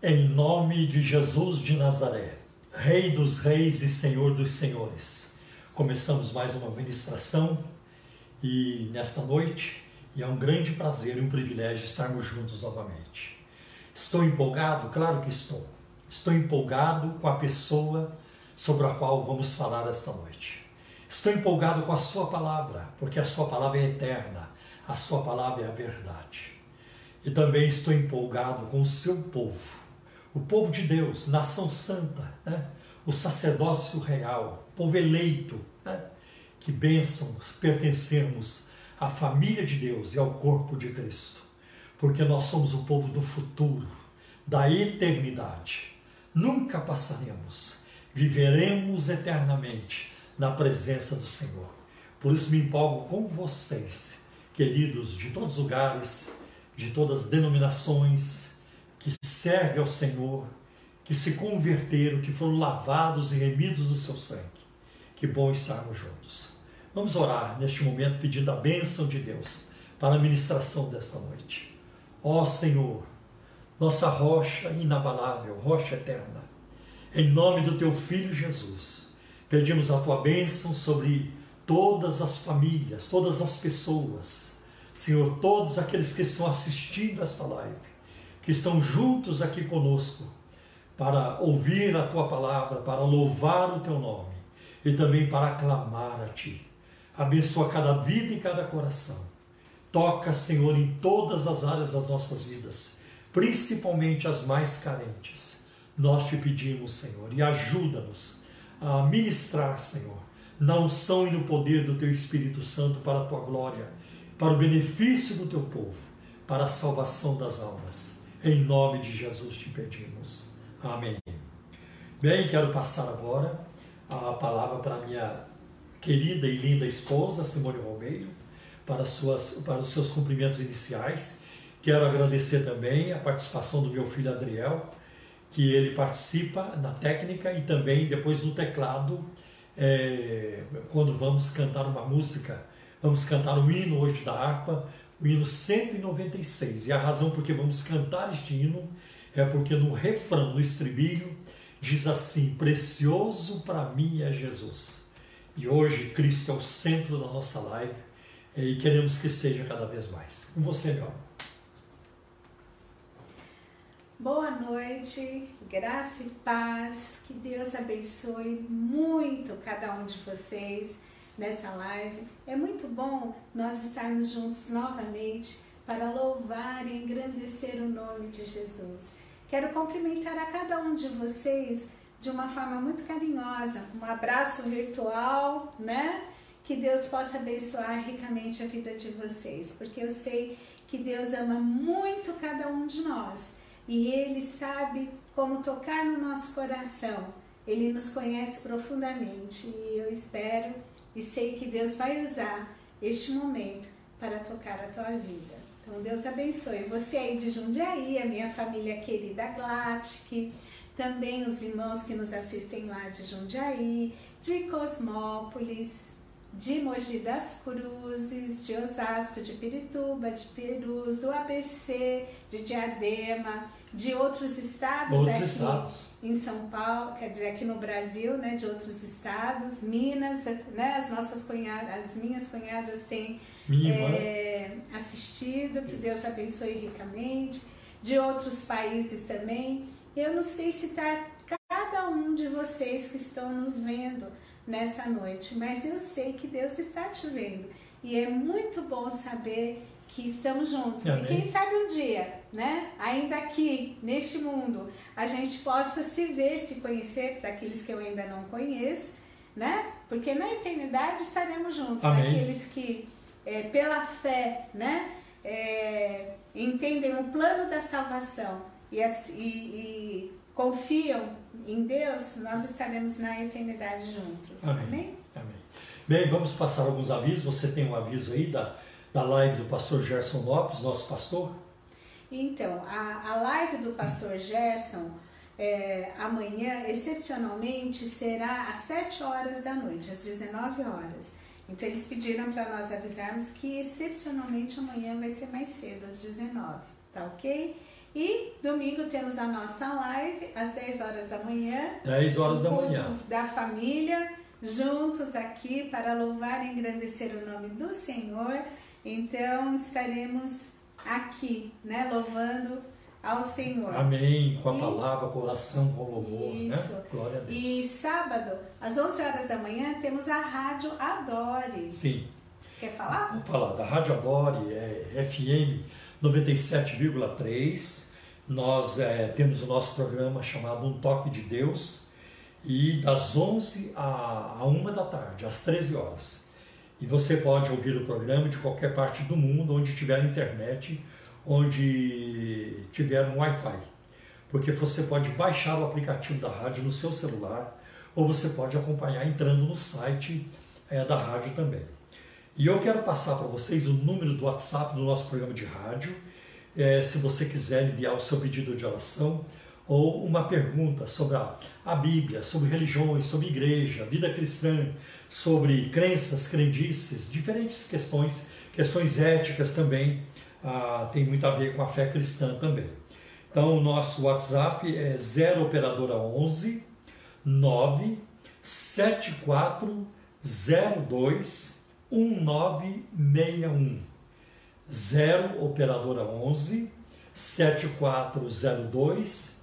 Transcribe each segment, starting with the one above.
Em nome de Jesus de Nazaré, Rei dos Reis e Senhor dos Senhores, começamos mais uma ministração e nesta noite, e é um grande prazer e um privilégio estarmos juntos novamente. Estou empolgado? Claro que estou. Estou empolgado com a pessoa sobre a qual vamos falar esta noite. Estou empolgado com a Sua palavra, porque a Sua palavra é eterna, a Sua palavra é a verdade. E também estou empolgado com o seu povo o povo de Deus, nação santa, né? o sacerdócio real, povo eleito, né? que bênção pertencermos à família de Deus e ao corpo de Cristo, porque nós somos o povo do futuro, da eternidade. Nunca passaremos, viveremos eternamente na presença do Senhor. Por isso me empolgo com vocês, queridos de todos os lugares, de todas as denominações, que serve ao Senhor, que se converteram, que foram lavados e remidos do seu sangue. Que bom estarmos juntos. Vamos orar neste momento pedindo a bênção de Deus para a ministração desta noite. Ó Senhor, nossa rocha inabalável, rocha eterna, em nome do teu Filho Jesus, pedimos a tua bênção sobre todas as famílias, todas as pessoas, Senhor, todos aqueles que estão assistindo esta live que estão juntos aqui conosco para ouvir a tua palavra, para louvar o teu nome e também para aclamar a ti. Abençoa cada vida e cada coração. Toca, Senhor, em todas as áreas das nossas vidas, principalmente as mais carentes. Nós te pedimos, Senhor, e ajuda-nos a ministrar, Senhor, na unção e no poder do teu Espírito Santo para a tua glória, para o benefício do teu povo, para a salvação das almas. Em nome de Jesus te pedimos. Amém. Bem, quero passar agora a palavra para minha querida e linda esposa, Simone Romero, para, suas, para os seus cumprimentos iniciais. Quero agradecer também a participação do meu filho Adriel, que ele participa na técnica e também depois no teclado, é, quando vamos cantar uma música. Vamos cantar o hino hoje da harpa, o hino 196. E a razão por que vamos cantar este hino é porque no refrão, no estribilho, diz assim: Precioso para mim é Jesus. E hoje Cristo é o centro da nossa live e queremos que seja cada vez mais. Com você, meu amor. Boa noite, graça e paz, que Deus abençoe muito cada um de vocês nessa live. É muito bom nós estarmos juntos novamente para louvar e engrandecer o nome de Jesus. Quero cumprimentar a cada um de vocês de uma forma muito carinhosa, um abraço virtual, né? Que Deus possa abençoar ricamente a vida de vocês, porque eu sei que Deus ama muito cada um de nós e Ele sabe como tocar no nosso coração. Ele nos conhece profundamente e eu espero e sei que Deus vai usar este momento para tocar a tua vida. Então, Deus abençoe você aí de Jundiaí, a minha família querida Glatic, também os irmãos que nos assistem lá de Jundiaí, de Cosmópolis, de Mogi das Cruzes, de Osasco, de Pirituba, de Perus, do ABC, de Diadema, de outros estados outros aqui estados. Em São Paulo, quer dizer, aqui no Brasil, né, de outros estados, Minas, né, as nossas cunhadas, as minhas cunhadas têm é, assistido, que Isso. Deus abençoe ricamente, de outros países também. Eu não sei se está cada um de vocês que estão nos vendo nessa noite, mas eu sei que Deus está te vendo. E é muito bom saber que estamos juntos. Amém. E quem sabe um dia, né, ainda aqui, neste mundo, a gente possa se ver, se conhecer, daqueles que eu ainda não conheço, né? Porque na eternidade estaremos juntos, Amém. aqueles que, é, pela fé, né, é, entendem o plano da salvação e, e, e confiam em Deus, nós estaremos na eternidade juntos. Amém. Amém? Amém. Bem, vamos passar alguns avisos. Você tem um aviso aí da, da live do pastor Gerson Lopes, nosso pastor? Então, a, a live do pastor Gerson é, amanhã, excepcionalmente, será às 7 horas da noite, às 19 horas. Então, eles pediram para nós avisarmos que, excepcionalmente, amanhã vai ser mais cedo, às 19, tá ok? E domingo temos a nossa live às 10 horas da manhã. 10 horas da manhã. Da família, juntos aqui para louvar e engrandecer o nome do Senhor. Então estaremos aqui, né, louvando ao Senhor. Amém. Com a E- palavra, com a oração, com o louvor, Isso. né? Glória a Deus. E sábado, às 11 horas da manhã, temos a Rádio Adore. Sim. Você quer falar? Vou falar da Rádio Adore, é FM 97,3. Nós é, temos o nosso programa chamado Um Toque de Deus e das 11 à, à 1 da tarde, às 13 horas. E você pode ouvir o programa de qualquer parte do mundo, onde tiver internet, onde tiver um Wi-Fi. Porque você pode baixar o aplicativo da rádio no seu celular ou você pode acompanhar entrando no site é, da rádio também. E eu quero passar para vocês o número do WhatsApp do nosso programa de rádio, eh, se você quiser enviar o seu pedido de oração ou uma pergunta sobre a, a Bíblia, sobre religiões, sobre igreja, vida cristã, sobre crenças, crendices, diferentes questões, questões éticas também, ah, tem muito a ver com a fé cristã também. Então, o nosso WhatsApp é 0 operadora 11 9 7402 1961 0 operadora 11 7402 1961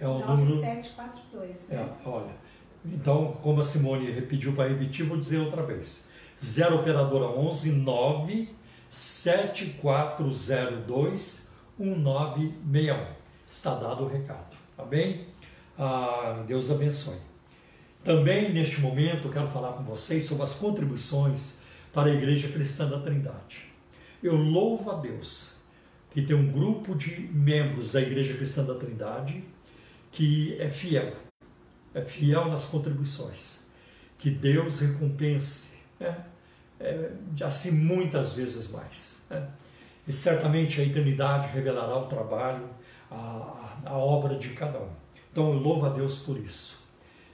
é o número 9742, é, né? olha, então, como a Simone pediu para repetir, vou dizer outra vez. 0 operadora 11 9 7402 1961. Está dado o recado, tá bem? Ah, Deus abençoe. Também neste momento eu quero falar com vocês sobre as contribuições para a Igreja Cristã da Trindade. Eu louvo a Deus que tem um grupo de membros da Igreja Cristã da Trindade que é fiel, é fiel nas contribuições. Que Deus recompense, né? É, assim muitas vezes mais. né? E certamente a eternidade revelará o trabalho, a, a, obra de cada um. Então eu louvo a Deus por isso.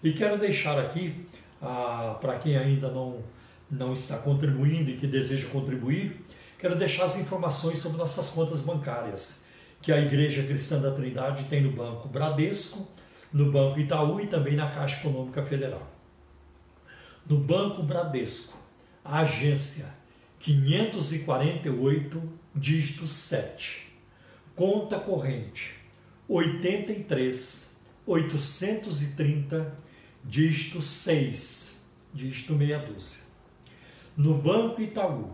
E quero deixar aqui, ah, para quem ainda não, não está contribuindo e que deseja contribuir, quero deixar as informações sobre nossas contas bancárias, que a Igreja Cristã da Trindade tem no Banco Bradesco, no Banco Itaú e também na Caixa Econômica Federal. No Banco Bradesco, a agência 548, dígito 7. Conta corrente 83 830, dígito 6, dígito meia dúzia. No Banco Itaú,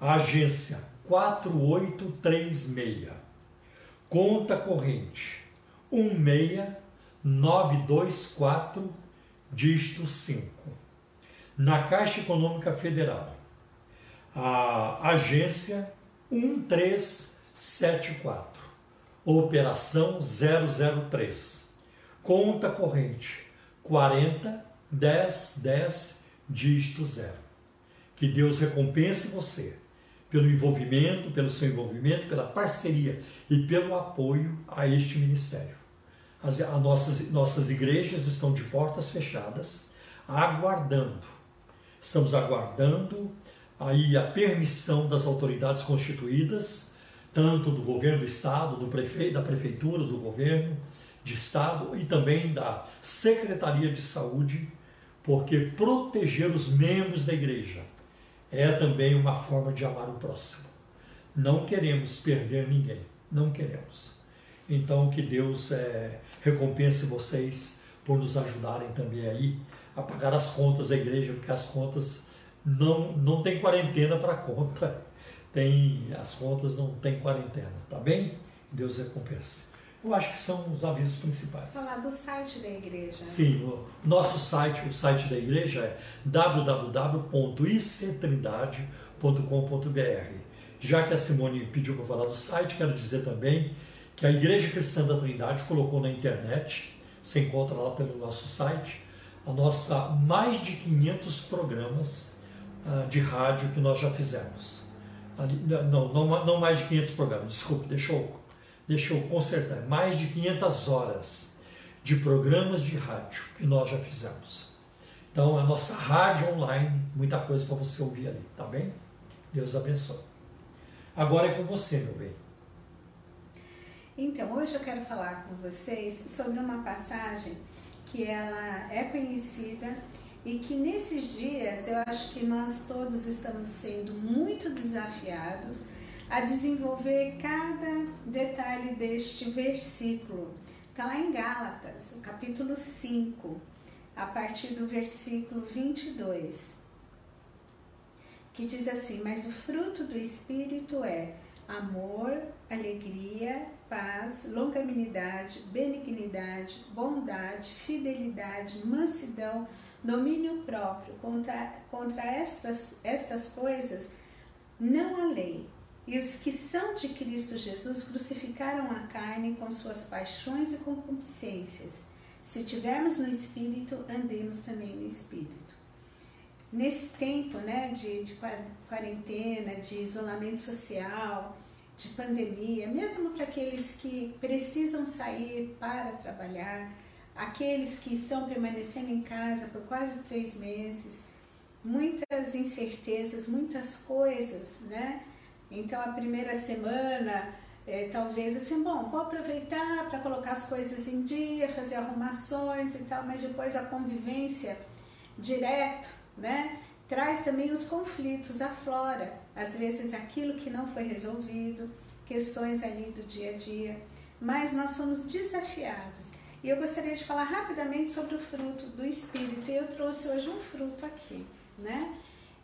agência 4836, conta corrente 16924, dígito 5. Na Caixa Econômica Federal, a agência 1374, operação 003, conta corrente 40 10 10 dígito 0. Que Deus recompense você pelo envolvimento, pelo seu envolvimento, pela parceria e pelo apoio a este ministério. As nossas, nossas igrejas estão de portas fechadas, aguardando. Estamos aguardando aí a permissão das autoridades constituídas, tanto do governo do estado, do prefeito, da prefeitura, do governo de estado e também da Secretaria de Saúde, porque proteger os membros da igreja é também uma forma de amar o próximo. Não queremos perder ninguém, não queremos. Então que Deus é, recompense vocês por nos ajudarem também aí a pagar as contas da igreja, porque as contas não não tem quarentena para conta, tem as contas não tem quarentena, tá bem? Deus recompense. Eu acho que são os avisos principais. Falar do site da igreja. Sim, o nosso site, o site da igreja é www.ictrindade.com.br. Já que a Simone pediu para falar do site, quero dizer também que a Igreja Cristã da Trindade colocou na internet, você encontra lá pelo nosso site, a nossa mais de 500 programas uh, de rádio que nós já fizemos. Ali, não, não, não mais de 500 programas, desculpe, deixa eu, deixa eu consertar, mais de 500 horas de programas de rádio que nós já fizemos. Então, a nossa rádio online, muita coisa para você ouvir ali, tá bem? Deus abençoe. Agora é com você, meu bem. Então, hoje eu quero falar com vocês sobre uma passagem que ela é conhecida e que nesses dias eu acho que nós todos estamos sendo muito desafiados a desenvolver cada detalhe deste versículo. Está lá em Gálatas, o capítulo 5, a partir do versículo 22, que diz assim: Mas o fruto do Espírito é amor, alegria, paz, longanimidade, benignidade, bondade, fidelidade, mansidão, domínio próprio. Contra, contra estas, estas coisas não há lei. E os que são de Cristo Jesus crucificaram a carne com suas paixões e concupiscências. Se tivermos no Espírito, andemos também no Espírito. Nesse tempo né, de, de quarentena, de isolamento social, de pandemia, mesmo para aqueles que precisam sair para trabalhar, aqueles que estão permanecendo em casa por quase três meses, muitas incertezas, muitas coisas, né? Então a primeira semana, é, talvez assim, bom, vou aproveitar para colocar as coisas em dia, fazer arrumações e tal, mas depois a convivência direto, né? traz também os conflitos, aflora, às vezes aquilo que não foi resolvido, questões ali do dia a dia, mas nós somos desafiados. E eu gostaria de falar rapidamente sobre o fruto do Espírito, e eu trouxe hoje um fruto aqui, né?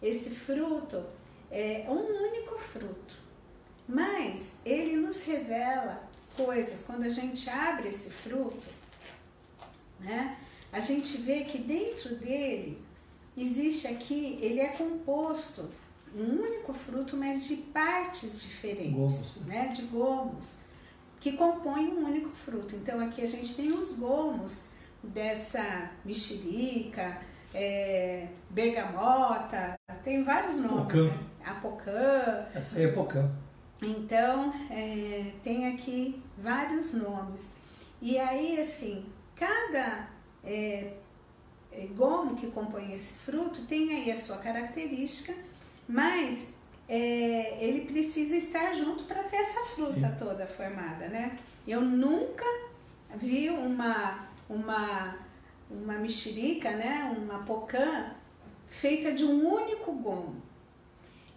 Esse fruto é um único fruto, mas ele nos revela coisas. Quando a gente abre esse fruto, né? A gente vê que dentro dele existe aqui, ele é composto, um único fruto, mas de partes diferentes, gomos. né? De gomos, que compõem um único fruto. Então aqui a gente tem os gomos dessa mexerica, é, bergamota, tem vários nomes. Pocã. Né? Apocã. Essa aí é pocã. Então, é, tem aqui vários nomes. E aí, assim, cada é, é, gomo que compõe esse fruto tem aí a sua característica, mas é, ele precisa estar junto para ter essa fruta Sim. toda formada, né? Eu nunca vi uma, uma, uma mexerica, né? Uma pocã feita de um único gomo.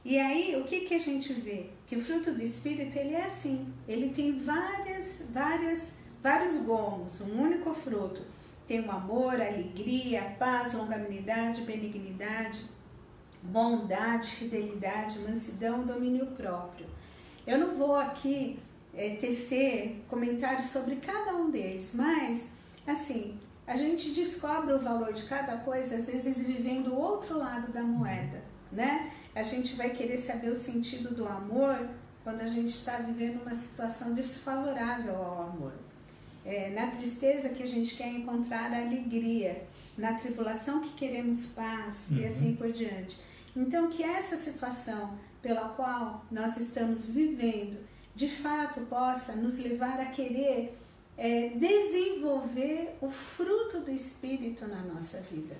E aí, o que, que a gente vê? Que o fruto do Espírito, ele é assim. Ele tem várias, várias, vários gomos, um único fruto tem o amor, a alegria, a paz, longanimidade, benignidade, bondade, fidelidade, mansidão, domínio próprio. Eu não vou aqui é, tecer comentários sobre cada um deles, mas assim, a gente descobre o valor de cada coisa, às vezes vivendo o outro lado da moeda, né? A gente vai querer saber o sentido do amor quando a gente está vivendo uma situação desfavorável ao amor. É, na tristeza que a gente quer encontrar alegria, na tribulação que queremos paz uhum. e assim por diante. Então, que essa situação pela qual nós estamos vivendo, de fato, possa nos levar a querer é, desenvolver o fruto do Espírito na nossa vida.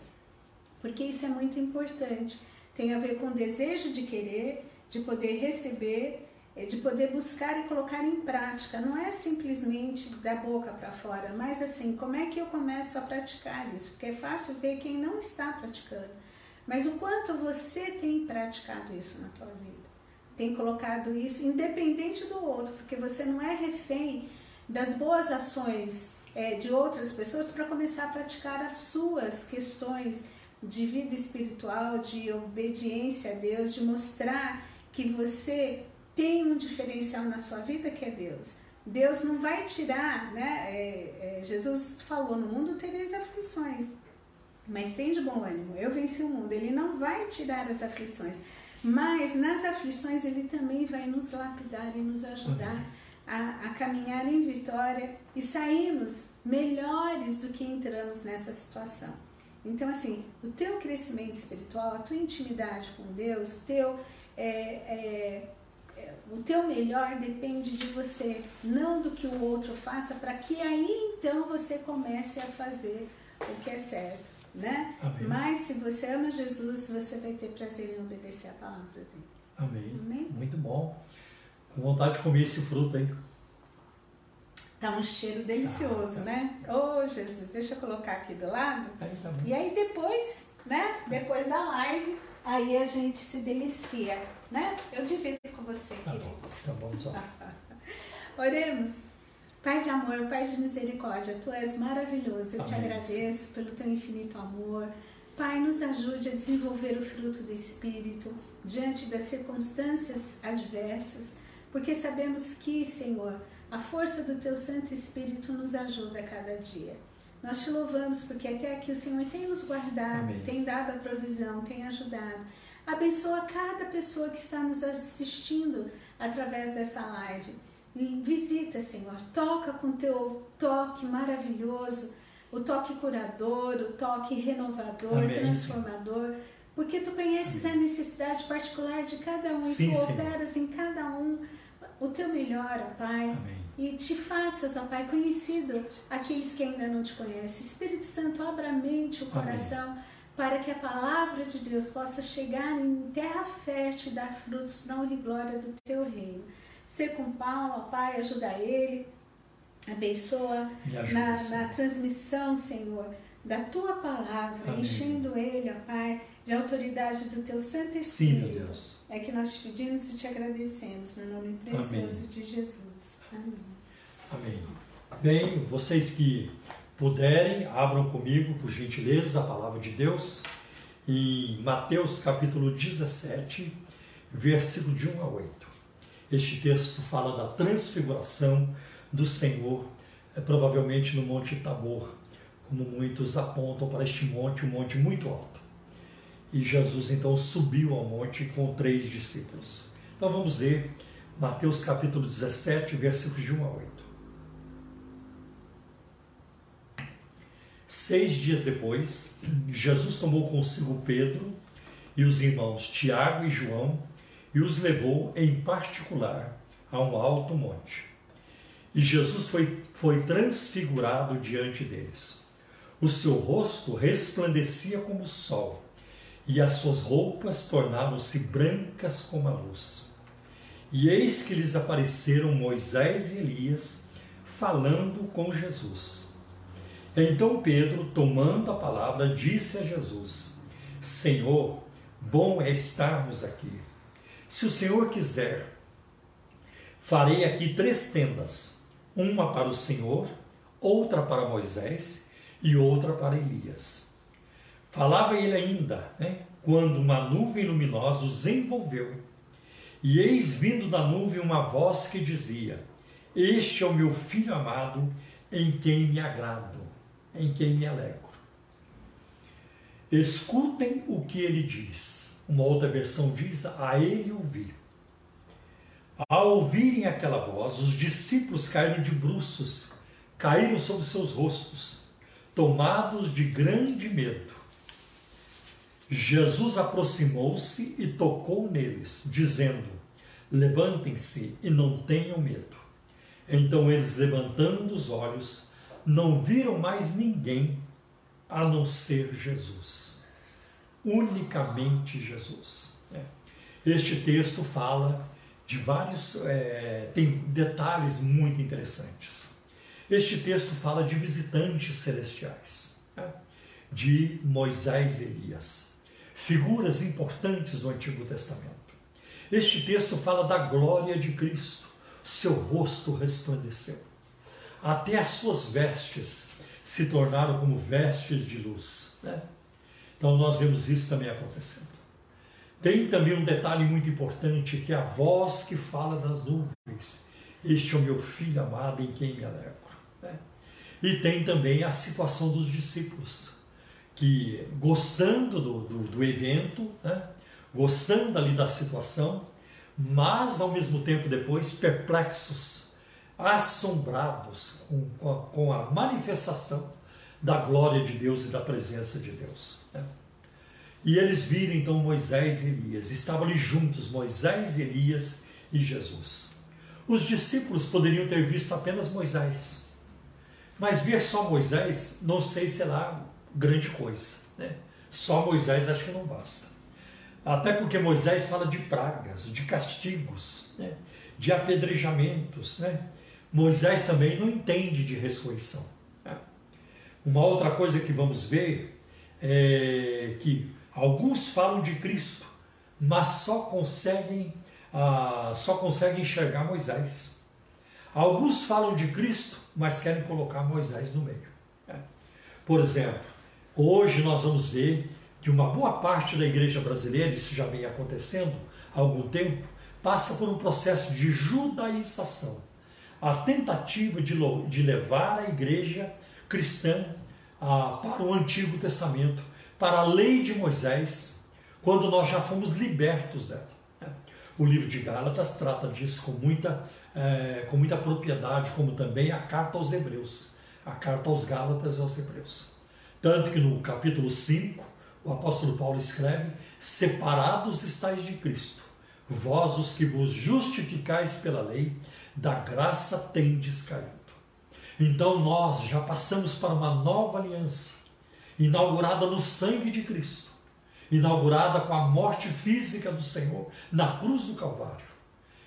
Porque isso é muito importante. Tem a ver com desejo de querer, de poder receber é de poder buscar e colocar em prática. Não é simplesmente da boca para fora, mas assim, como é que eu começo a praticar isso? Porque é fácil ver quem não está praticando. Mas o quanto você tem praticado isso na tua vida? Tem colocado isso independente do outro, porque você não é refém das boas ações é, de outras pessoas para começar a praticar as suas questões de vida espiritual, de obediência a Deus, de mostrar que você tem um diferencial na sua vida que é Deus. Deus não vai tirar, né? É, é, Jesus falou: no mundo tereis aflições, mas tem de bom ânimo, eu venci o mundo. Ele não vai tirar as aflições, mas nas aflições ele também vai nos lapidar e nos ajudar a, a caminhar em vitória e sairmos melhores do que entramos nessa situação. Então, assim, o teu crescimento espiritual, a tua intimidade com Deus, o teu é, é, o teu melhor depende de você, não do que o outro faça, para que aí então você comece a fazer o que é certo, né? Amém. Mas se você ama Jesus, você vai ter prazer em obedecer a palavra dele. Amém. Amém. Muito bom. Com vontade de comer esse fruto aí. Tá um cheiro delicioso, ah, né? Ô, oh, Jesus, deixa eu colocar aqui do lado. Aí tá e aí depois, né? Depois da live, aí a gente se delicia, né? Eu divido com você, tá querido. Bom, tá bom, só. Oremos. Pai de amor, Pai de misericórdia, Tu és maravilhoso. Eu Amém. te agradeço pelo Teu infinito amor. Pai, nos ajude a desenvolver o fruto do Espírito diante das circunstâncias adversas, porque sabemos que, Senhor, a força do Teu Santo Espírito nos ajuda a cada dia. Nós te louvamos porque até aqui o Senhor tem nos guardado, Amém. tem dado a provisão, tem ajudado. Abençoa cada pessoa que está nos assistindo através dessa live. Visita, Senhor, toca com teu toque maravilhoso, o toque curador, o toque renovador, Amém. transformador, porque tu conheces a necessidade particular de cada um Sim, e tu operas em cada um o teu melhor, ó Pai. Amém. E te faças, ó Pai, conhecido aqueles que ainda não te conhecem. Espírito Santo, abra a mente, o coração, Amém. para que a palavra de Deus possa chegar em terra fértil e dar frutos para a honra e glória do teu reino. Ser com Paulo, ó Pai, ajuda ele, abençoa ajuda, na, na, transmissão, Senhor, da tua palavra, Amém. enchendo ele, ó Pai, de autoridade do teu Santo Espírito. Sim, é que nós te pedimos e te agradecemos, no nome precioso Amém. de Jesus. Amém. Amém. Bem, vocês que puderem, abram comigo, por gentileza, a palavra de Deus, em Mateus capítulo 17, versículo de 1 a 8. Este texto fala da transfiguração do Senhor, é, provavelmente no Monte Tabor, como muitos apontam para este monte, um monte muito alto. E Jesus então subiu ao monte com três discípulos. Então vamos ler Mateus capítulo 17, versículos de 1 a 8. Seis dias depois, Jesus tomou consigo Pedro e os irmãos Tiago e João e os levou em particular a um alto monte. E Jesus foi, foi transfigurado diante deles. O seu rosto resplandecia como o sol, e as suas roupas tornaram-se brancas como a luz. E eis que lhes apareceram Moisés e Elias falando com Jesus. Então Pedro, tomando a palavra, disse a Jesus: Senhor, bom é estarmos aqui. Se o Senhor quiser, farei aqui três tendas: uma para o Senhor, outra para Moisés e outra para Elias. Falava ele ainda, né, quando uma nuvem luminosa os envolveu. E eis vindo da nuvem uma voz que dizia: Este é o meu filho amado, em quem me agrado, em quem me alegro. Escutem o que ele diz. Uma outra versão diz: a ele ouvir. Ao ouvirem aquela voz, os discípulos caíram de bruços, caíram sobre seus rostos, tomados de grande medo. Jesus aproximou-se e tocou neles, dizendo: Levantem-se e não tenham medo. Então eles, levantando os olhos, não viram mais ninguém a não ser Jesus unicamente Jesus. É. Este texto fala de vários, é, tem detalhes muito interessantes. Este texto fala de visitantes celestiais, né? de Moisés e Elias, figuras importantes do Antigo Testamento. Este texto fala da glória de Cristo, seu rosto resplandeceu. Até as suas vestes se tornaram como vestes de luz. Né? Então nós vemos isso também acontecendo. Tem também um detalhe muito importante que é a voz que fala das nuvens. Este é o meu filho amado em quem me alegro. Né? E tem também a situação dos discípulos, que gostando do, do, do evento, né? gostando ali da situação, mas ao mesmo tempo depois perplexos, assombrados com, com, a, com a manifestação da glória de Deus e da presença de Deus. Né? E eles viram então Moisés e Elias, estavam ali juntos, Moisés, Elias e Jesus. Os discípulos poderiam ter visto apenas Moisés, mas ver só Moisés, não sei se será grande coisa. Né? Só Moisés acho que não basta. Até porque Moisés fala de pragas, de castigos, né? de apedrejamentos, né? Moisés também não entende de ressurreição. Uma outra coisa que vamos ver é que alguns falam de Cristo, mas só conseguem, ah, só conseguem enxergar Moisés. Alguns falam de Cristo, mas querem colocar Moisés no meio. Por exemplo, hoje nós vamos ver que uma boa parte da igreja brasileira, isso já vem acontecendo há algum tempo, passa por um processo de judaização. A tentativa de, de levar a igreja cristã ah, para o Antigo Testamento, para a lei de Moisés, quando nós já fomos libertos dela. O livro de Gálatas trata disso com muita, é, com muita propriedade, como também a carta aos Hebreus, a carta aos Gálatas e aos Hebreus. Tanto que no capítulo 5, o apóstolo Paulo escreve: Separados estáis de Cristo, vós os que vos justificais pela lei, da graça tendes caído. Então nós já passamos para uma nova aliança, inaugurada no sangue de Cristo, inaugurada com a morte física do Senhor na cruz do Calvário.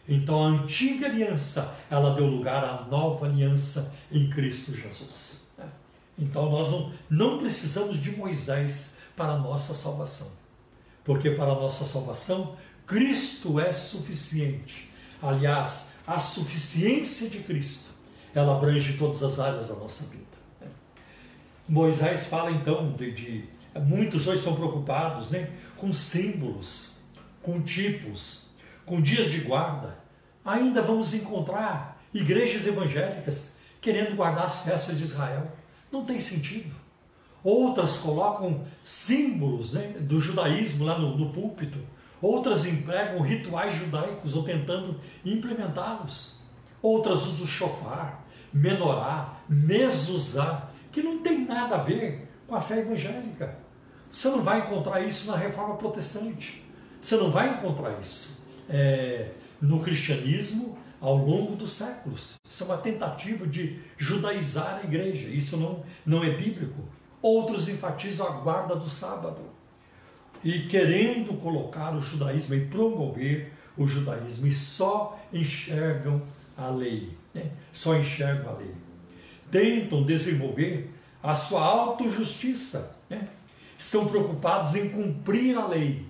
Então a antiga aliança, ela deu lugar à nova aliança em Cristo Jesus. Então nós não, não precisamos de Moisés para a nossa salvação. Porque para a nossa salvação, Cristo é suficiente. Aliás, a suficiência de Cristo, ela abrange todas as áreas da nossa vida. Moisés fala então de, de muitos hoje estão preocupados, né, com símbolos, com tipos, com dias de guarda. Ainda vamos encontrar igrejas evangélicas querendo guardar as festas de Israel. Não tem sentido. Outras colocam símbolos né, do judaísmo lá no, no púlpito. Outras empregam rituais judaicos ou tentando implementá-los. Outras usam chofar, menorá, mezuzá, que não tem nada a ver com a fé evangélica. Você não vai encontrar isso na reforma protestante. Você não vai encontrar isso é, no cristianismo ao longo dos séculos. Isso é uma tentativa de judaizar a igreja. Isso não, não é bíblico. Outros enfatizam a guarda do sábado. E querendo colocar o judaísmo e promover o judaísmo, e só enxergam a lei. Né? Só enxergam a lei. Tentam desenvolver a sua autojustiça. Né? Estão preocupados em cumprir a lei.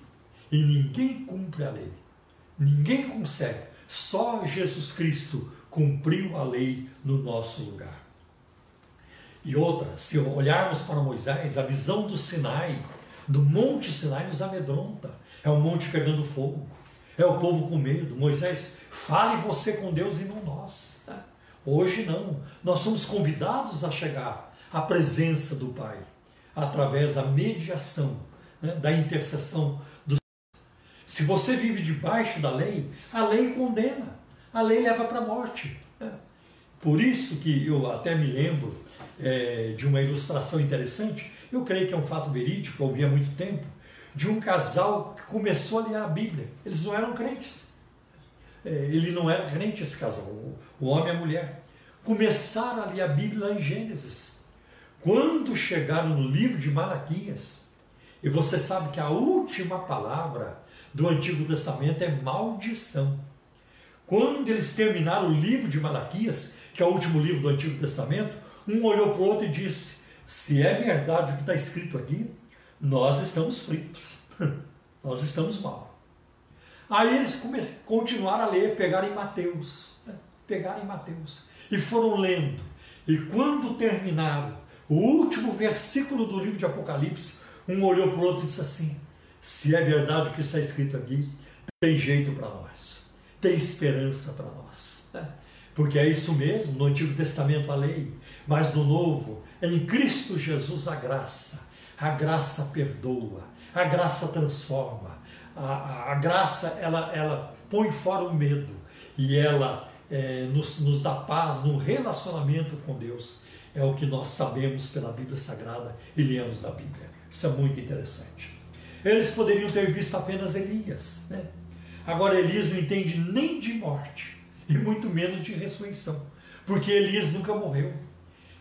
E ninguém cumpre a lei. Ninguém consegue. Só Jesus Cristo cumpriu a lei no nosso lugar. E outra, se olharmos para Moisés, a visão do Sinai, do Monte Sinai, nos amedronta. É o monte pegando fogo, é o povo com medo. Moisés, fale você com Deus e não nós. Hoje não. Nós somos convidados a chegar à presença do Pai através da mediação, né, da intercessão. Se você vive debaixo da lei, a lei condena, a lei leva para a morte. Né? Por isso que eu até me lembro é, de uma ilustração interessante, eu creio que é um fato verídico, eu ouvi há muito tempo, de um casal que começou a ler a Bíblia. Eles não eram crentes. É, ele não era crente, esse casal, o homem e a mulher. Começaram a ler a Bíblia lá em Gênesis. Quando chegaram no livro de Malaquias, e você sabe que a última palavra do Antigo Testamento é maldição. Quando eles terminaram o livro de Malaquias, que é o último livro do Antigo Testamento, um olhou para o outro e disse: Se é verdade o que está escrito aqui, nós estamos fritos, nós estamos mal. Aí eles continuaram a ler, pegaram em Mateus, né? pegaram em Mateus e foram lendo. E quando terminaram o último versículo do livro de Apocalipse, um olhou para o outro e disse assim: Se é verdade o que está escrito aqui, tem jeito para nós, tem esperança para nós. Né? Porque é isso mesmo, no Antigo Testamento a lei, mas no Novo, em Cristo Jesus a graça. A graça perdoa, a graça transforma, a, a, a graça ela, ela põe fora o medo e ela é, nos, nos dá paz no relacionamento com Deus. É o que nós sabemos pela Bíblia Sagrada e lemos da Bíblia. Isso é muito interessante. Eles poderiam ter visto apenas Elias. Né? Agora, Elias não entende nem de morte e muito menos de ressurreição, porque Elias nunca morreu.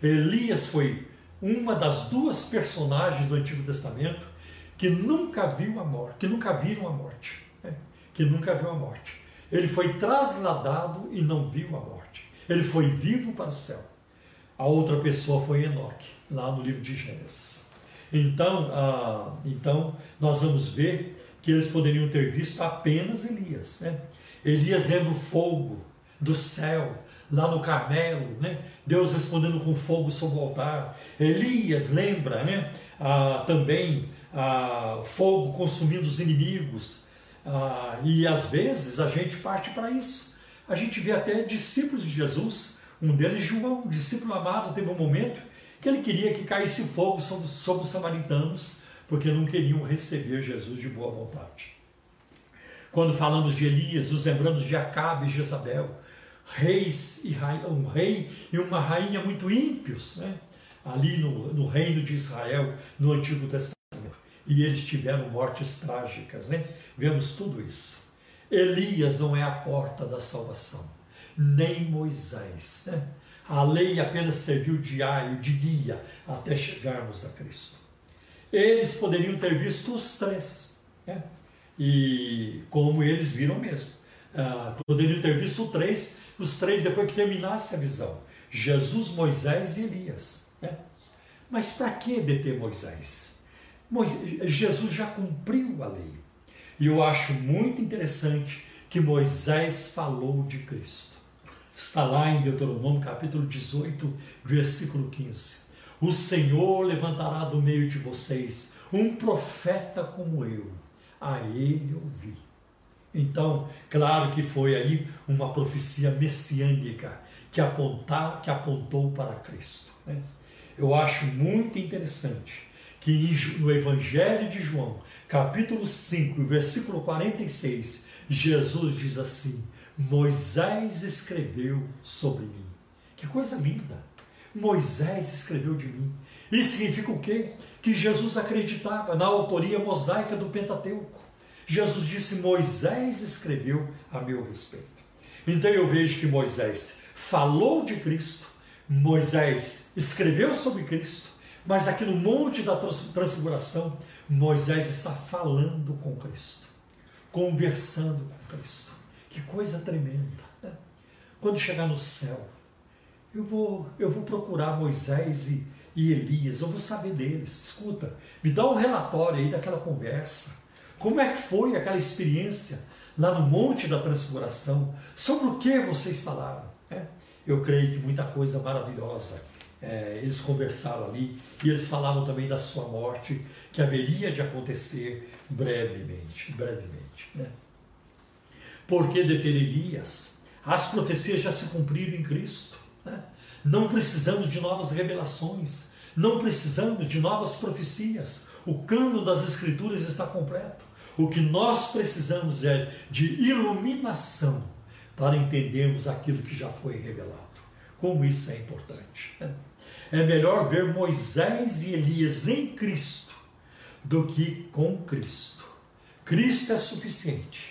Elias foi uma das duas personagens do Antigo Testamento que nunca viu a morte, que nunca viram a morte, né? que nunca viu a morte. Ele foi trasladado e não viu a morte. Ele foi vivo para o céu. A outra pessoa foi Enoque, lá no livro de Gênesis. Então, ah, então nós vamos ver que eles poderiam ter visto apenas Elias. Né? Elias lembra o fogo do céu, lá no Carmelo, né? Deus respondendo com fogo sobre o altar. Elias lembra né? Ah, também ah, fogo consumindo os inimigos. Ah, e às vezes a gente parte para isso. A gente vê até discípulos de Jesus, um deles João, um discípulo amado, teve um momento que ele queria que caísse fogo sobre, sobre os samaritanos, porque não queriam receber Jesus de boa vontade. Quando falamos de Elias, nos lembramos de Acabe e Jezabel, reis e um rei e uma rainha muito ímpios, né? ali no, no reino de Israel, no Antigo Testamento. E eles tiveram mortes trágicas, né? Vemos tudo isso. Elias não é a porta da salvação, nem Moisés. Né? A lei apenas serviu de aio, de guia, até chegarmos a Cristo. Eles poderiam ter visto os três, né? e como eles viram mesmo. Ah, poderiam ter visto os três, os três depois que terminasse a visão: Jesus, Moisés e Elias. Né? Mas para que deter Moisés? Moisés? Jesus já cumpriu a lei. E eu acho muito interessante que Moisés falou de Cristo. Está lá em Deuteronômio capítulo 18, versículo 15. O Senhor levantará do meio de vocês um profeta como eu, a ele ouvi. Então, claro que foi aí uma profecia messiânica que, apontar, que apontou para Cristo. Né? Eu acho muito interessante que no Evangelho de João, capítulo 5, versículo 46, Jesus diz assim: Moisés escreveu sobre mim. Que coisa linda! Moisés escreveu de mim. Isso significa o quê? Que Jesus acreditava na autoria mosaica do Pentateuco. Jesus disse: Moisés escreveu a meu respeito. Então eu vejo que Moisés falou de Cristo, Moisés escreveu sobre Cristo, mas aqui no Monte da Transfiguração, Moisés está falando com Cristo, conversando com Cristo. Que coisa tremenda. Né? Quando chegar no céu, eu vou, eu vou procurar Moisés e, e Elias, eu vou saber deles. Escuta, me dá um relatório aí daquela conversa. Como é que foi aquela experiência lá no Monte da Transfiguração? Sobre o que vocês falaram? É, eu creio que muita coisa maravilhosa. É, eles conversaram ali e eles falavam também da sua morte, que haveria de acontecer brevemente. brevemente né? Porque deter Elias? As profecias já se cumpriram em Cristo. Né? Não precisamos de novas revelações, não precisamos de novas profecias. O cano das Escrituras está completo. O que nós precisamos é de iluminação para entendermos aquilo que já foi revelado. Como isso é importante. Né? É melhor ver Moisés e Elias em Cristo do que com Cristo. Cristo é suficiente.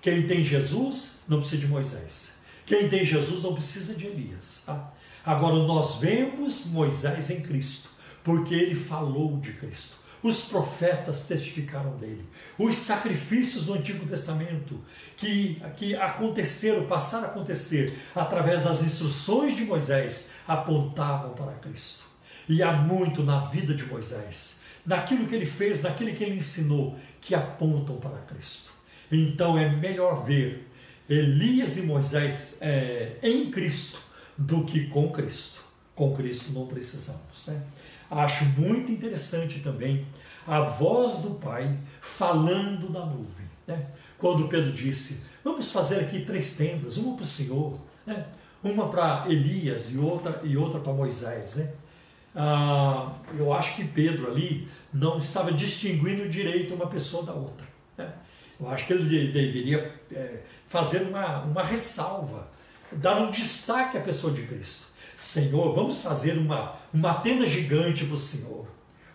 Quem tem Jesus não precisa de Moisés. Quem tem Jesus não precisa de Elias. Tá? Agora nós vemos Moisés em Cristo, porque ele falou de Cristo. Os profetas testificaram dele. Os sacrifícios do Antigo Testamento que, que aconteceram, passaram a acontecer através das instruções de Moisés, apontavam para Cristo. E há muito na vida de Moisés, naquilo que ele fez, naquilo que ele ensinou, que apontam para Cristo. Então é melhor ver Elias e Moisés é, em Cristo do que com Cristo. Com Cristo não precisamos. Né? Acho muito interessante também a voz do Pai falando da nuvem. Né? Quando Pedro disse: Vamos fazer aqui três tendas, uma para o Senhor, né? uma para Elias e outra, e outra para Moisés. Né? Ah, eu acho que Pedro ali não estava distinguindo direito uma pessoa da outra. Eu acho que ele deveria é, fazer uma, uma ressalva, dar um destaque à pessoa de Cristo. Senhor, vamos fazer uma, uma tenda gigante para o Senhor,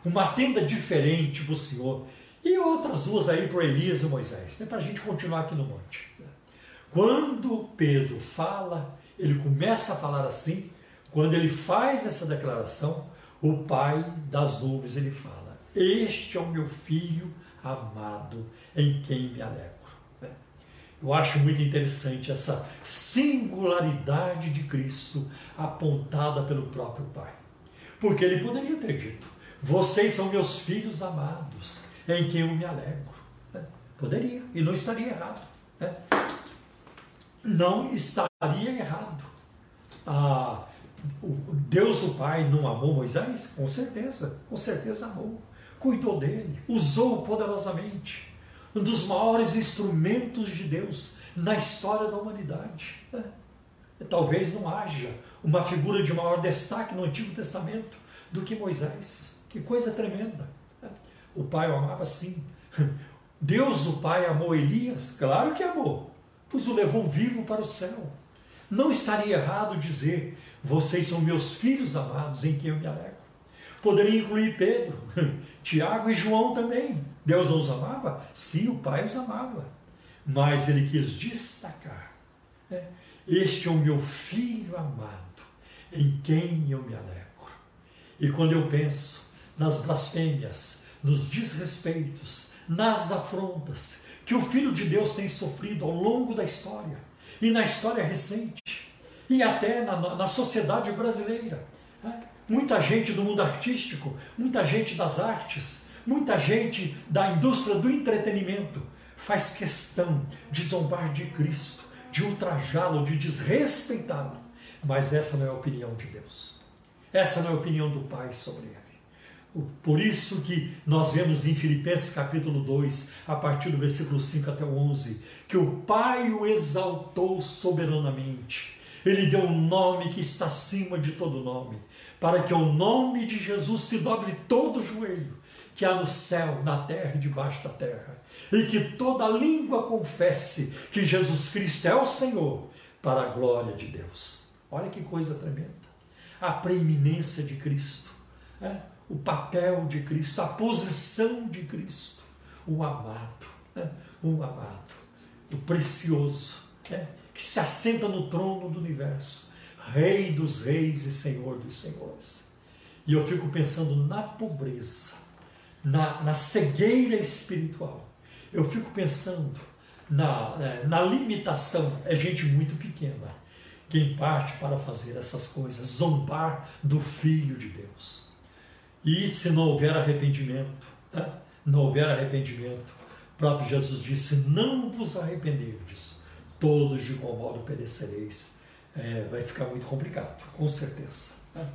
uma tenda diferente para o Senhor, e outras duas aí para Elias e Moisés, né, para a gente continuar aqui no monte. Quando Pedro fala, ele começa a falar assim, quando ele faz essa declaração, o pai das nuvens ele fala: Este é o meu filho amado, em quem me alegro. Né? Eu acho muito interessante essa singularidade de Cristo apontada pelo próprio Pai. Porque ele poderia ter dito: Vocês são meus filhos amados, em quem eu me alegro. É, poderia, e não estaria errado. É. Não estaria errado. Ah, Deus o Pai não amou Moisés? Com certeza, com certeza amou. Cuidou dele, usou poderosamente. Um dos maiores instrumentos de Deus na história da humanidade. É. Talvez não haja uma figura de maior destaque no Antigo Testamento do que Moisés. Que coisa tremenda. É. O pai o amava sim. Deus, o Pai, amou Elias? Claro que amou, pois o levou vivo para o céu. Não estaria errado dizer vocês são meus filhos amados em quem eu me alegro. Poderia incluir Pedro, Tiago e João também. Deus não os amava? Sim, o Pai os amava. Mas ele quis destacar: né? Este é o meu filho amado, em quem eu me alegro. E quando eu penso nas blasfêmias, nos desrespeitos, nas afrontas que o Filho de Deus tem sofrido ao longo da história, e na história recente, e até na, na sociedade brasileira. Muita gente do mundo artístico, muita gente das artes, muita gente da indústria do entretenimento faz questão de zombar de Cristo, de ultrajá-lo, de desrespeitá-lo. Mas essa não é a opinião de Deus. Essa não é a opinião do Pai sobre ele. Por isso que nós vemos em Filipenses capítulo 2, a partir do versículo 5 até o 11, que o Pai o exaltou soberanamente ele deu um nome que está acima de todo nome, para que o nome de Jesus se dobre todo o joelho que há no céu, na terra e debaixo da terra, e que toda língua confesse que Jesus Cristo é o Senhor, para a glória de Deus. Olha que coisa tremenda. A preeminência de Cristo, é? o papel de Cristo, a posição de Cristo, o amado, é? o amado, o precioso. É? que se assenta no trono do universo, Rei dos reis e Senhor dos senhores. E eu fico pensando na pobreza, na, na cegueira espiritual. Eu fico pensando na, é, na limitação. É gente muito pequena quem parte para fazer essas coisas, zombar do Filho de Deus. E se não houver arrependimento, né? não houver arrependimento, o próprio Jesus disse: Não vos arrependerdes todos de igual modo perecereis. É, vai ficar muito complicado, com certeza. Né?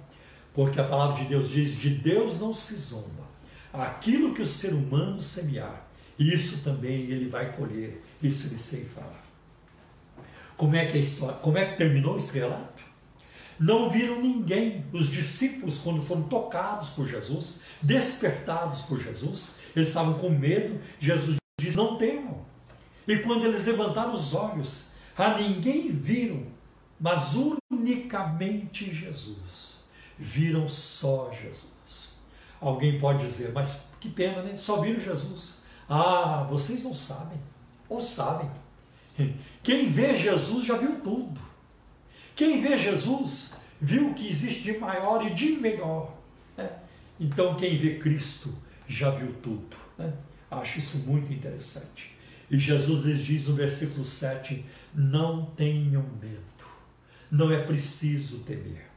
Porque a palavra de Deus diz: de Deus não se zomba. Aquilo que o ser humano semear, isso também ele vai colher, isso ele sei falar. Como é que a história, como é que terminou esse relato? Não viram ninguém, os discípulos, quando foram tocados por Jesus, despertados por Jesus, eles estavam com medo. Jesus disse: Não temam, e quando eles levantaram os olhos, a ninguém viram, mas unicamente Jesus. Viram só Jesus. Alguém pode dizer, mas que pena, né? Só viram Jesus. Ah, vocês não sabem. Ou sabem. Quem vê Jesus já viu tudo. Quem vê Jesus viu o que existe de maior e de melhor. Né? Então, quem vê Cristo já viu tudo. Né? Acho isso muito interessante. E Jesus lhes diz no versículo 7: Não tenham medo, não é preciso temer.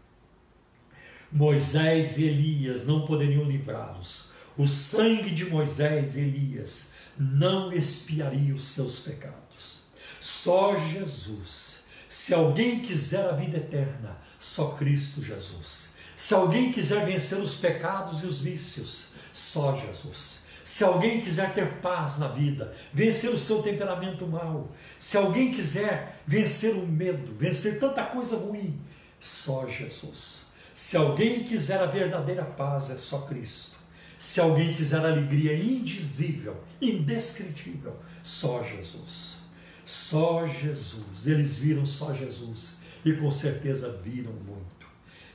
Moisés e Elias não poderiam livrá-los. O sangue de Moisés e Elias não expiaria os seus pecados. Só Jesus. Se alguém quiser a vida eterna, só Cristo Jesus. Se alguém quiser vencer os pecados e os vícios, só Jesus. Se alguém quiser ter paz na vida, vencer o seu temperamento mal, se alguém quiser vencer o medo, vencer tanta coisa ruim, só Jesus. Se alguém quiser a verdadeira paz, é só Cristo. Se alguém quiser alegria indizível, indescritível, só Jesus. Só Jesus. Eles viram só Jesus e com certeza viram muito.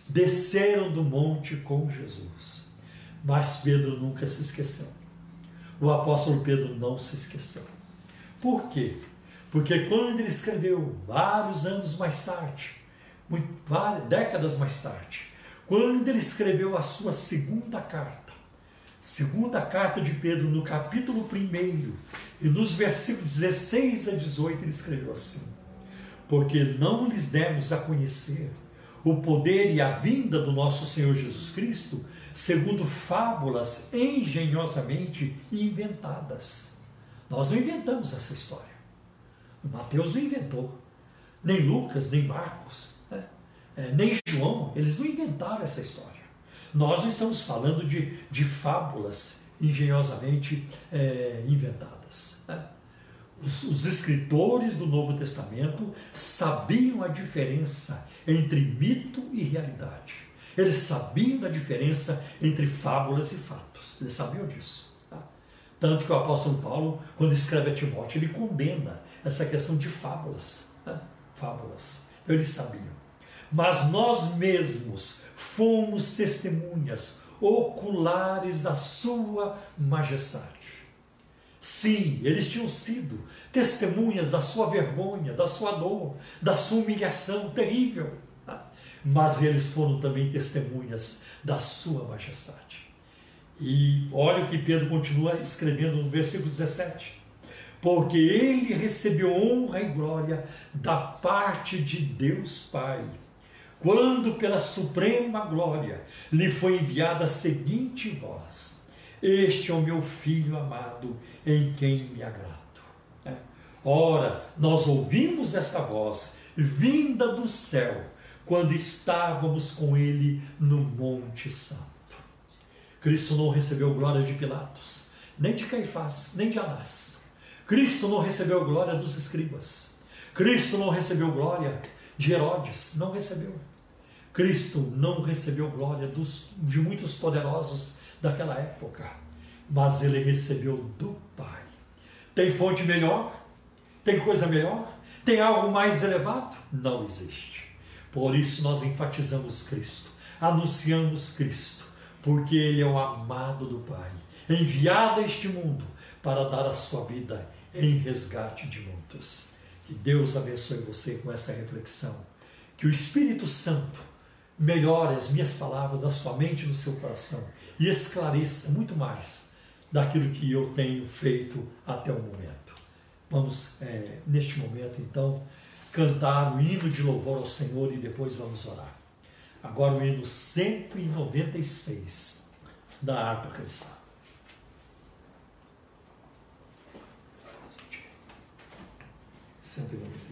Desceram do monte com Jesus. Mas Pedro nunca se esqueceu o apóstolo Pedro não se esqueceu. Por quê? Porque quando ele escreveu, vários anos mais tarde, muito, várias, décadas mais tarde, quando ele escreveu a sua segunda carta, Segunda carta de Pedro, no capítulo 1, e nos versículos 16 a 18, ele escreveu assim: Porque não lhes demos a conhecer o poder e a vinda do nosso Senhor Jesus Cristo, segundo fábulas engenhosamente inventadas. Nós não inventamos essa história. Mateus não inventou. Nem Lucas, nem Marcos, né? é, nem João, eles não inventaram essa história. Nós não estamos falando de, de fábulas engenhosamente é, inventadas. Né? Os, os escritores do Novo Testamento sabiam a diferença entre mito e realidade. Eles sabiam da diferença entre fábulas e fatos. Eles sabiam disso. Tá? Tanto que o apóstolo Paulo, quando escreve a Timóteo, ele condena essa questão de fábulas. Né? Fábulas. Então eles sabiam. Mas nós mesmos fomos testemunhas oculares da Sua Majestade. Sim, eles tinham sido testemunhas da sua vergonha, da sua dor, da sua humilhação terrível. Tá? Mas eles foram também testemunhas da sua majestade. E olha o que Pedro continua escrevendo no versículo 17. Porque ele recebeu honra e glória da parte de Deus Pai quando pela suprema glória lhe foi enviada a seguinte voz: Este é o meu filho amado, em quem me agrado. É. Ora, nós ouvimos esta voz vinda do céu quando estávamos com ele no Monte Santo. Cristo não recebeu glória de Pilatos, nem de Caifás, nem de Anás. Cristo não recebeu glória dos escribas. Cristo não recebeu glória de Herodes, não recebeu. Cristo não recebeu glória dos, de muitos poderosos daquela época, mas ele recebeu do Pai. Tem fonte melhor? Tem coisa melhor? Tem algo mais elevado? Não existe. Por isso nós enfatizamos Cristo, anunciamos Cristo, porque Ele é o amado do Pai, enviado a este mundo para dar a sua vida em resgate de muitos. Que Deus abençoe você com essa reflexão. Que o Espírito Santo melhore as minhas palavras na sua mente e no seu coração e esclareça muito mais daquilo que eu tenho feito até o momento. Vamos, é, neste momento, então, cantar o hino de louvor ao Senhor e depois vamos orar. Agora o hino 196 da harpa cristã. 61.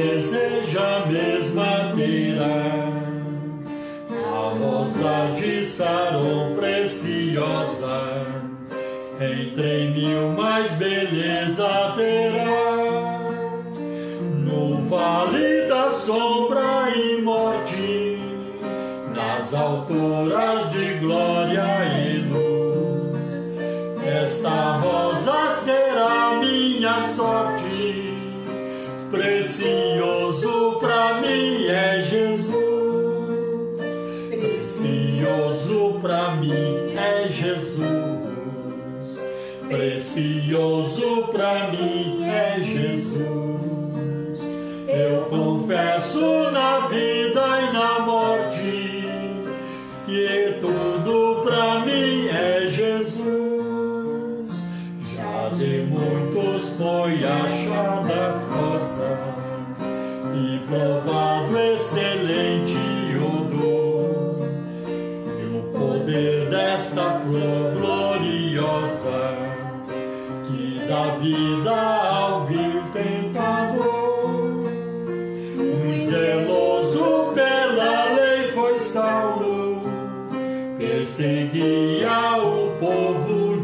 deseja mesmadeira, a rosa de Saron preciosa, entre mil mais beleza terá. No vale da sombra e morte, nas alturas de glória e luz, está maravilhoso para mim é Jesus. Eu confesso na vida e na perseguia o povo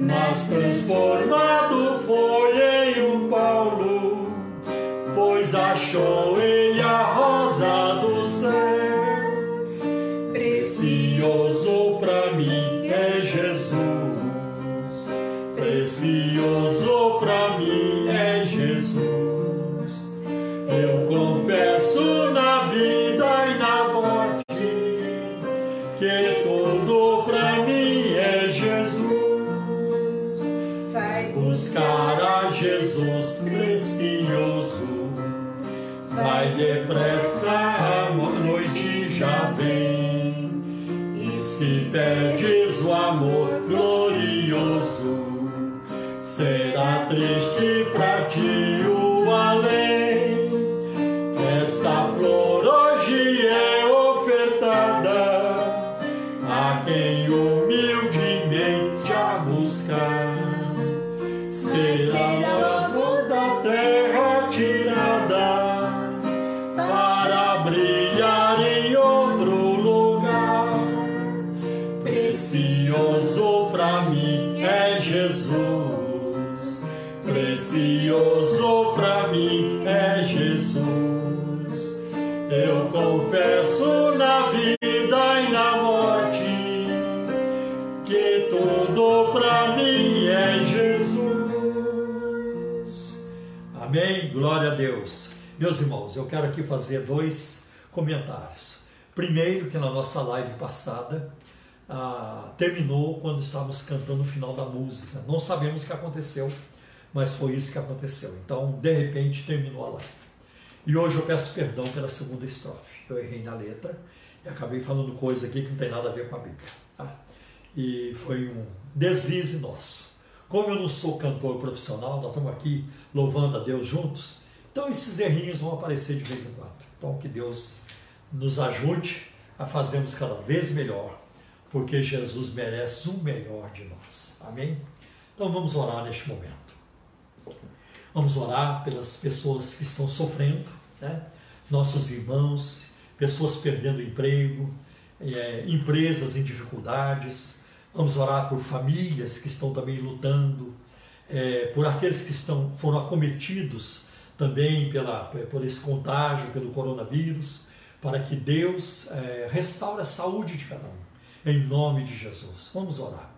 mas transformado foi em um Paulo, pois achou ele a rosa dos céus. Precioso para mim é E Meus irmãos, eu quero aqui fazer dois comentários. Primeiro, que na nossa live passada ah, terminou quando estávamos cantando o final da música. Não sabemos o que aconteceu, mas foi isso que aconteceu. Então, de repente, terminou a live. E hoje eu peço perdão pela segunda estrofe. Eu errei na letra e acabei falando coisa aqui que não tem nada a ver com a Bíblia. Tá? E foi um deslize nosso. Como eu não sou cantor profissional, nós estamos aqui louvando a Deus juntos, então esses errinhos vão aparecer de vez em quando. Então que Deus nos ajude a fazermos cada vez melhor, porque Jesus merece o melhor de nós. Amém? Então vamos orar neste momento. Vamos orar pelas pessoas que estão sofrendo, né? nossos irmãos, pessoas perdendo emprego, é, empresas em dificuldades. Vamos orar por famílias que estão também lutando, é, por aqueles que estão, foram acometidos também pela, por esse contágio, pelo coronavírus, para que Deus é, restaure a saúde de cada um, em nome de Jesus. Vamos orar.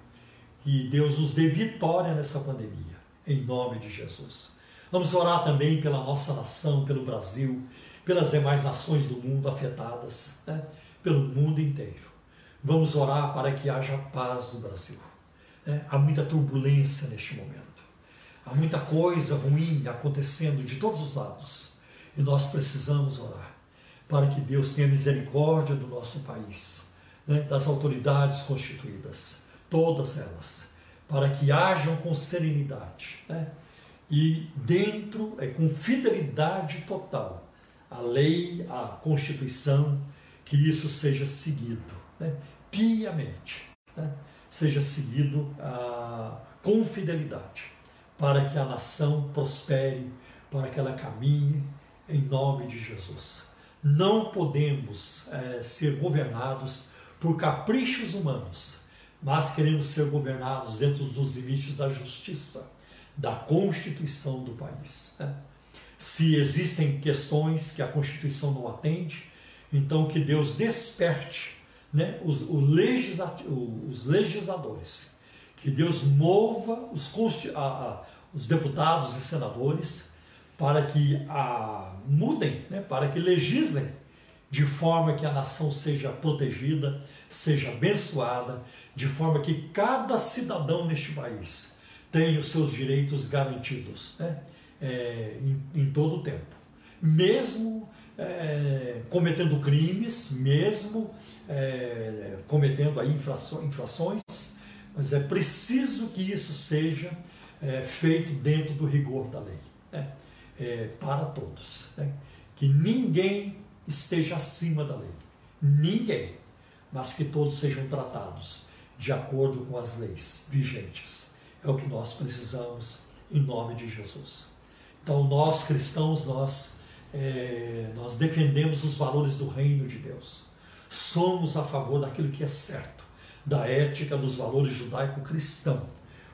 Que Deus nos dê vitória nessa pandemia, em nome de Jesus. Vamos orar também pela nossa nação, pelo Brasil, pelas demais nações do mundo afetadas, né? pelo mundo inteiro. Vamos orar para que haja paz no Brasil. Né? Há muita turbulência neste momento. Há muita coisa ruim acontecendo de todos os lados. E nós precisamos orar para que Deus tenha misericórdia do nosso país, né? das autoridades constituídas, todas elas, para que hajam com serenidade né? e dentro, é, com fidelidade total, a lei, a Constituição, que isso seja seguido né? piamente, né? seja seguido ah, com fidelidade, para que a nação prospere, para que ela caminhe em nome de Jesus. Não podemos é, ser governados por caprichos humanos, mas queremos ser governados dentro dos limites da justiça, da Constituição do país. Né? Se existem questões que a Constituição não atende, então que Deus desperte né, os, os, legisladores, que Deus mova os, a, a, os deputados e senadores para que a, mudem, né, para que legislem de forma que a nação seja protegida, seja abençoada, de forma que cada cidadão neste país tenha os seus direitos garantidos né, é, em, em todo o tempo. Mesmo é, cometendo crimes, mesmo é, cometendo aí infrações, mas é preciso que isso seja é, feito dentro do rigor da lei, né? É, para todos. Né? Que ninguém esteja acima da lei, ninguém, mas que todos sejam tratados de acordo com as leis vigentes. É o que nós precisamos em nome de Jesus. Então, nós cristãos, nós é, nós defendemos os valores do reino de Deus. Somos a favor daquilo que é certo, da ética, dos valores judaico-cristão,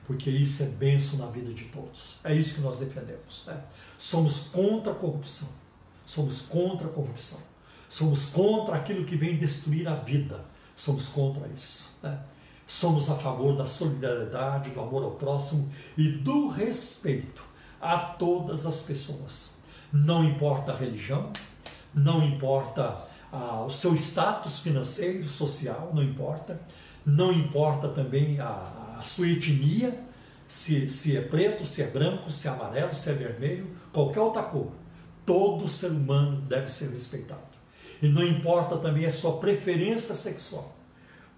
porque isso é benção na vida de todos. É isso que nós defendemos. Né? Somos contra a corrupção. Somos contra a corrupção. Somos contra aquilo que vem destruir a vida. Somos contra isso. Né? Somos a favor da solidariedade, do amor ao próximo e do respeito a todas as pessoas. Não importa a religião, não importa ah, o seu status financeiro, social, não importa. Não importa também a, a sua etnia, se, se é preto, se é branco, se é amarelo, se é vermelho, qualquer outra cor. Todo ser humano deve ser respeitado. E não importa também a sua preferência sexual.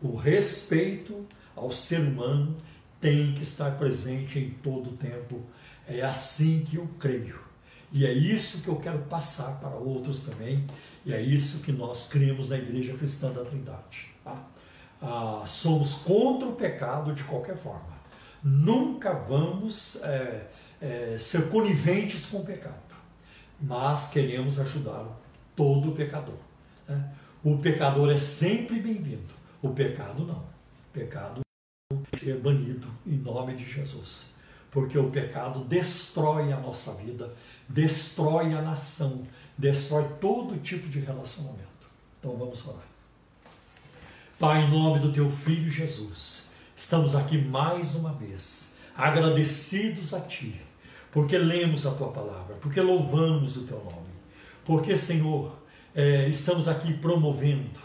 O respeito ao ser humano tem que estar presente em todo o tempo. É assim que eu creio. E é isso que eu quero passar para outros também. E é isso que nós cremos na Igreja Cristã da Trindade. Tá? Ah, somos contra o pecado de qualquer forma. Nunca vamos é, é, ser coniventes com o pecado, mas queremos ajudar todo pecador. Né? O pecador é sempre bem-vindo, o pecado não. O pecado tem que ser banido em nome de Jesus, porque o pecado destrói a nossa vida, destrói a nação, destrói todo tipo de relacionamento. Então vamos orar. Pai, em nome do teu filho Jesus, estamos aqui mais uma vez, agradecidos a ti, porque lemos a tua palavra, porque louvamos o teu nome, porque, Senhor, é, estamos aqui promovendo,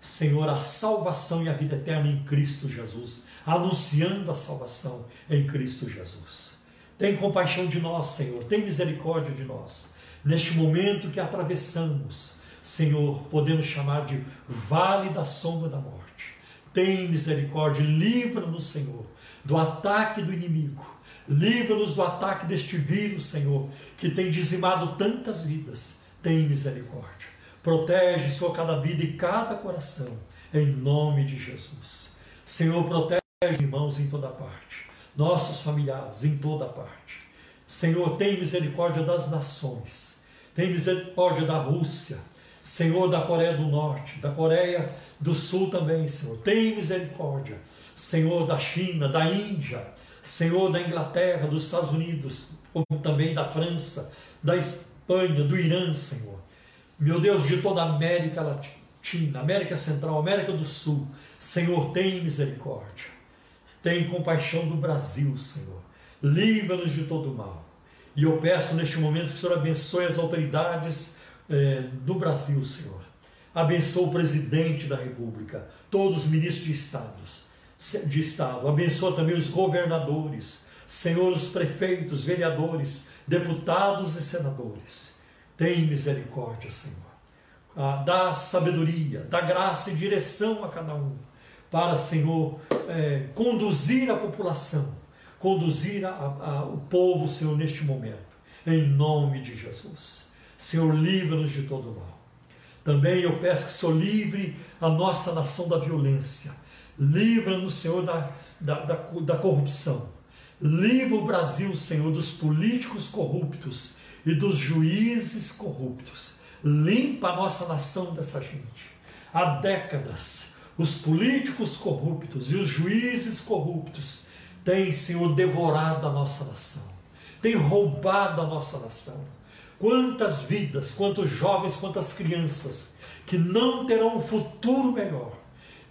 Senhor, a salvação e a vida eterna em Cristo Jesus, anunciando a salvação em Cristo Jesus. Tem compaixão de nós, Senhor, tem misericórdia de nós, neste momento que atravessamos Senhor, podemos chamar de vale da sombra da morte. Tem misericórdia, livra-nos, Senhor, do ataque do inimigo. Livra-nos do ataque deste vírus, Senhor, que tem dizimado tantas vidas. Tem misericórdia. Protege, Senhor, cada vida e cada coração, em nome de Jesus. Senhor, protege os irmãos em toda parte, nossos familiares em toda parte. Senhor, tem misericórdia das nações, tem misericórdia da Rússia, Senhor da Coreia do Norte, da Coreia do Sul também, Senhor. Tem misericórdia. Senhor da China, da Índia, Senhor da Inglaterra, dos Estados Unidos, como também da França, da Espanha, do Irã, Senhor. Meu Deus, de toda a América Latina, América Central, América do Sul. Senhor, tem misericórdia. Tem compaixão do Brasil, Senhor. Livra-nos de todo mal. E eu peço neste momento que o Senhor abençoe as autoridades é, do Brasil, Senhor. Abençoa o presidente da República, todos os ministros de, estados, de Estado. Abençoa também os governadores, Senhor, os prefeitos, vereadores, deputados e senadores. Tem misericórdia, Senhor. Ah, dá sabedoria, dá graça e direção a cada um, para, Senhor, é, conduzir a população, conduzir a, a, o povo, Senhor, neste momento, em nome de Jesus. Senhor, livra-nos de todo mal. Também eu peço que o Senhor livre a nossa nação da violência. Livra-nos, Senhor, da, da, da, da corrupção. Livra o Brasil, Senhor, dos políticos corruptos e dos juízes corruptos. Limpa a nossa nação dessa gente. Há décadas, os políticos corruptos e os juízes corruptos têm, Senhor, devorado a nossa nação, têm roubado a nossa nação Quantas vidas, quantos jovens, quantas crianças que não terão um futuro melhor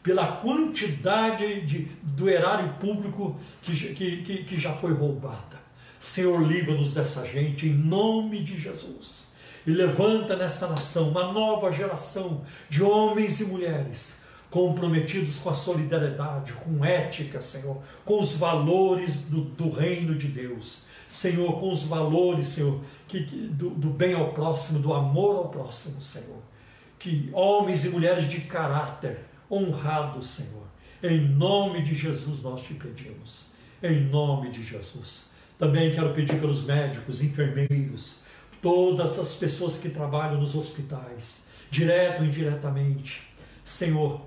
pela quantidade de, do erário público que, que, que já foi roubada. Senhor, livra-nos dessa gente em nome de Jesus. E levanta nesta nação uma nova geração de homens e mulheres comprometidos com a solidariedade, com ética, Senhor, com os valores do, do reino de Deus. Senhor, com os valores, Senhor, que, do, do bem ao próximo, do amor ao próximo, Senhor. Que homens e mulheres de caráter honrados, Senhor. Em nome de Jesus nós te pedimos. Em nome de Jesus. Também quero pedir pelos médicos, enfermeiros, todas as pessoas que trabalham nos hospitais, direto e indiretamente. Senhor,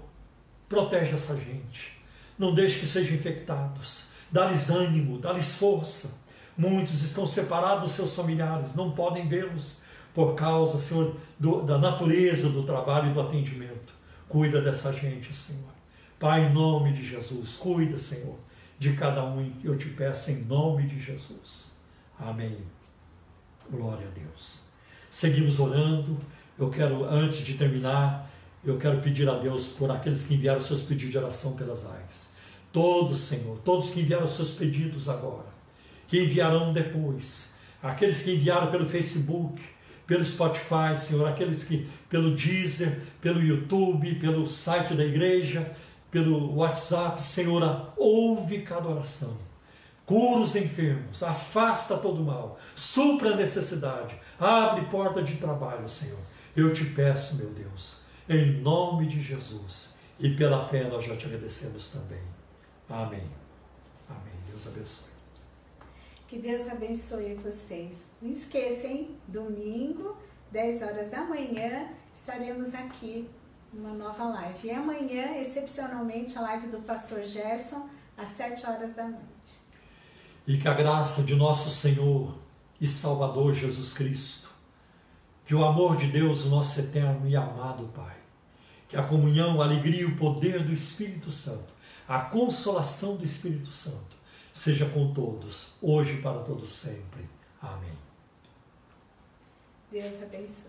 protege essa gente. Não deixe que sejam infectados. Dá-lhes ânimo, dá-lhes força Muitos estão separados dos seus familiares, não podem vê-los por causa, Senhor, do, da natureza do trabalho e do atendimento. Cuida dessa gente, Senhor. Pai, em nome de Jesus, cuida, Senhor. de cada um, eu te peço em nome de Jesus. Amém. Glória a Deus. Seguimos orando. Eu quero, antes de terminar, eu quero pedir a Deus por aqueles que enviaram seus pedidos de oração pelas lives. Todos, Senhor, todos que enviaram seus pedidos agora, que enviarão depois, aqueles que enviaram pelo Facebook, pelo Spotify, Senhor, aqueles que pelo Deezer, pelo YouTube, pelo site da igreja, pelo WhatsApp, Senhor, ouve cada oração. Cura os enfermos, afasta todo mal, supra a necessidade, abre porta de trabalho, Senhor. Eu te peço, meu Deus, em nome de Jesus. E pela fé nós já te agradecemos também. Amém. Amém. Deus abençoe. Que Deus abençoe vocês. Não esqueçam, domingo, 10 horas da manhã, estaremos aqui numa nova live. E amanhã, excepcionalmente, a live do pastor Gerson, às 7 horas da noite. E que a graça de nosso Senhor e Salvador Jesus Cristo, que o amor de Deus, nosso eterno e amado Pai, que a comunhão, a alegria e o poder do Espírito Santo, a consolação do Espírito Santo, seja com todos, hoje e para todos sempre. Amém. Deus abençoe.